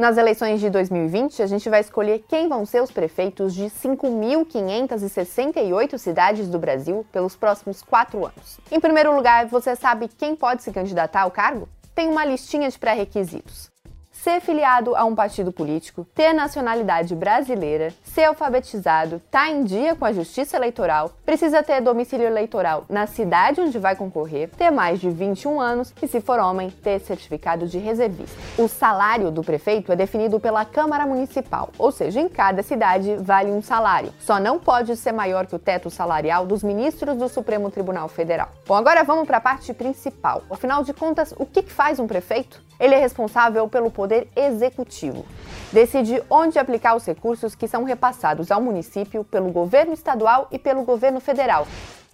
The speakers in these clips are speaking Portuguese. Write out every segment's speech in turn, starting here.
Nas eleições de 2020, a gente vai escolher quem vão ser os prefeitos de 5.568 cidades do Brasil pelos próximos quatro anos. Em primeiro lugar, você sabe quem pode se candidatar ao cargo? Tem uma listinha de pré-requisitos ser filiado a um partido político, ter nacionalidade brasileira, ser alfabetizado, estar tá em dia com a justiça eleitoral, precisa ter domicílio eleitoral na cidade onde vai concorrer, ter mais de 21 anos e, se for homem, ter certificado de reservista. O salário do prefeito é definido pela Câmara Municipal, ou seja, em cada cidade vale um salário. Só não pode ser maior que o teto salarial dos ministros do Supremo Tribunal Federal. Bom, agora vamos para a parte principal. Afinal de contas, o que faz um prefeito? Ele é responsável pelo poder executivo. Decide onde aplicar os recursos que são repassados ao município pelo governo estadual e pelo governo federal,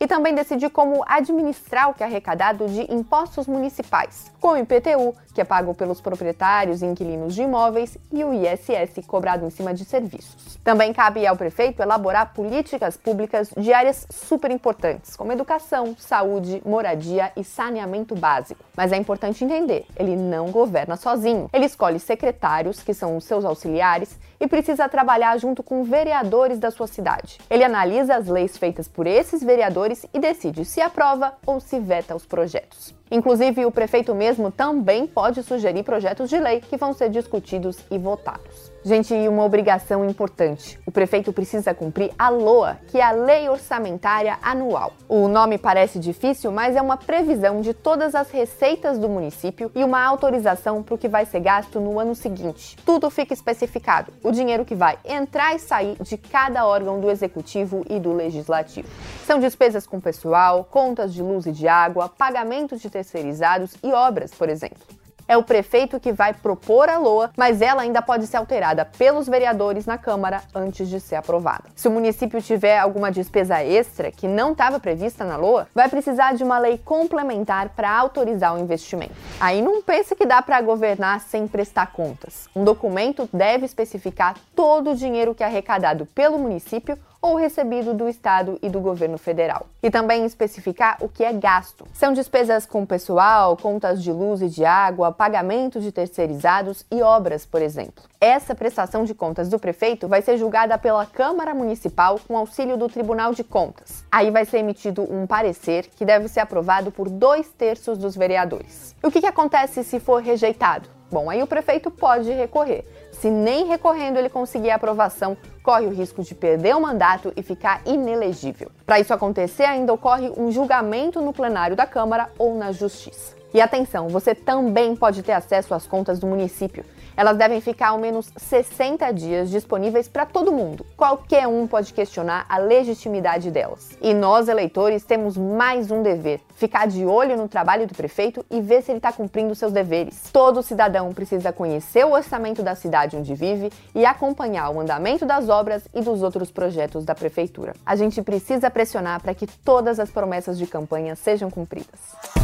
e também decidir como administrar o que é arrecadado de impostos municipais, como o IPTU, que é pago pelos proprietários e inquilinos de imóveis, e o ISS, cobrado em cima de serviços. Também cabe ao prefeito elaborar políticas públicas de áreas super importantes, como educação, saúde, moradia e saneamento básico. Mas é importante entender, ele não governa sozinho. Ele escolhe secretários, que são os seus auxiliares, e precisa trabalhar junto com vereadores da sua cidade. Ele analisa as leis feitas por esses vereadores e decide se aprova ou se veta os projetos. Inclusive, o prefeito mesmo também pode sugerir projetos de lei que vão ser discutidos e votados. Gente, e uma obrigação importante: o prefeito precisa cumprir a LOA, que é a Lei Orçamentária Anual. O nome parece difícil, mas é uma previsão de todas as receitas do município e uma autorização para o que vai ser gasto no ano seguinte. Tudo fica especificado: o dinheiro que vai entrar e sair de cada órgão do executivo e do legislativo. São despesas com pessoal, contas de luz e de água, pagamento de terceirizados e obras, por exemplo. É o prefeito que vai propor a LOA, mas ela ainda pode ser alterada pelos vereadores na Câmara antes de ser aprovada. Se o município tiver alguma despesa extra que não estava prevista na LOA, vai precisar de uma lei complementar para autorizar o investimento. Aí não pense que dá para governar sem prestar contas. Um documento deve especificar todo o dinheiro que é arrecadado pelo município ou recebido do Estado e do governo federal. E também especificar o que é gasto. São despesas com pessoal, contas de luz e de água, pagamento de terceirizados e obras, por exemplo. Essa prestação de contas do prefeito vai ser julgada pela Câmara Municipal com auxílio do Tribunal de Contas. Aí vai ser emitido um parecer que deve ser aprovado por dois terços dos vereadores. E o que, que acontece se for rejeitado? Bom, aí o prefeito pode recorrer. Se nem recorrendo ele conseguir a aprovação, corre o risco de perder o mandato e ficar inelegível. Para isso acontecer, ainda ocorre um julgamento no plenário da Câmara ou na Justiça. E atenção, você também pode ter acesso às contas do município. Elas devem ficar ao menos 60 dias disponíveis para todo mundo. Qualquer um pode questionar a legitimidade delas. E nós, eleitores, temos mais um dever: ficar de olho no trabalho do prefeito e ver se ele está cumprindo seus deveres. Todo cidadão precisa conhecer o orçamento da cidade onde vive e acompanhar o andamento das obras e dos outros projetos da prefeitura. A gente precisa pressionar para que todas as promessas de campanha sejam cumpridas.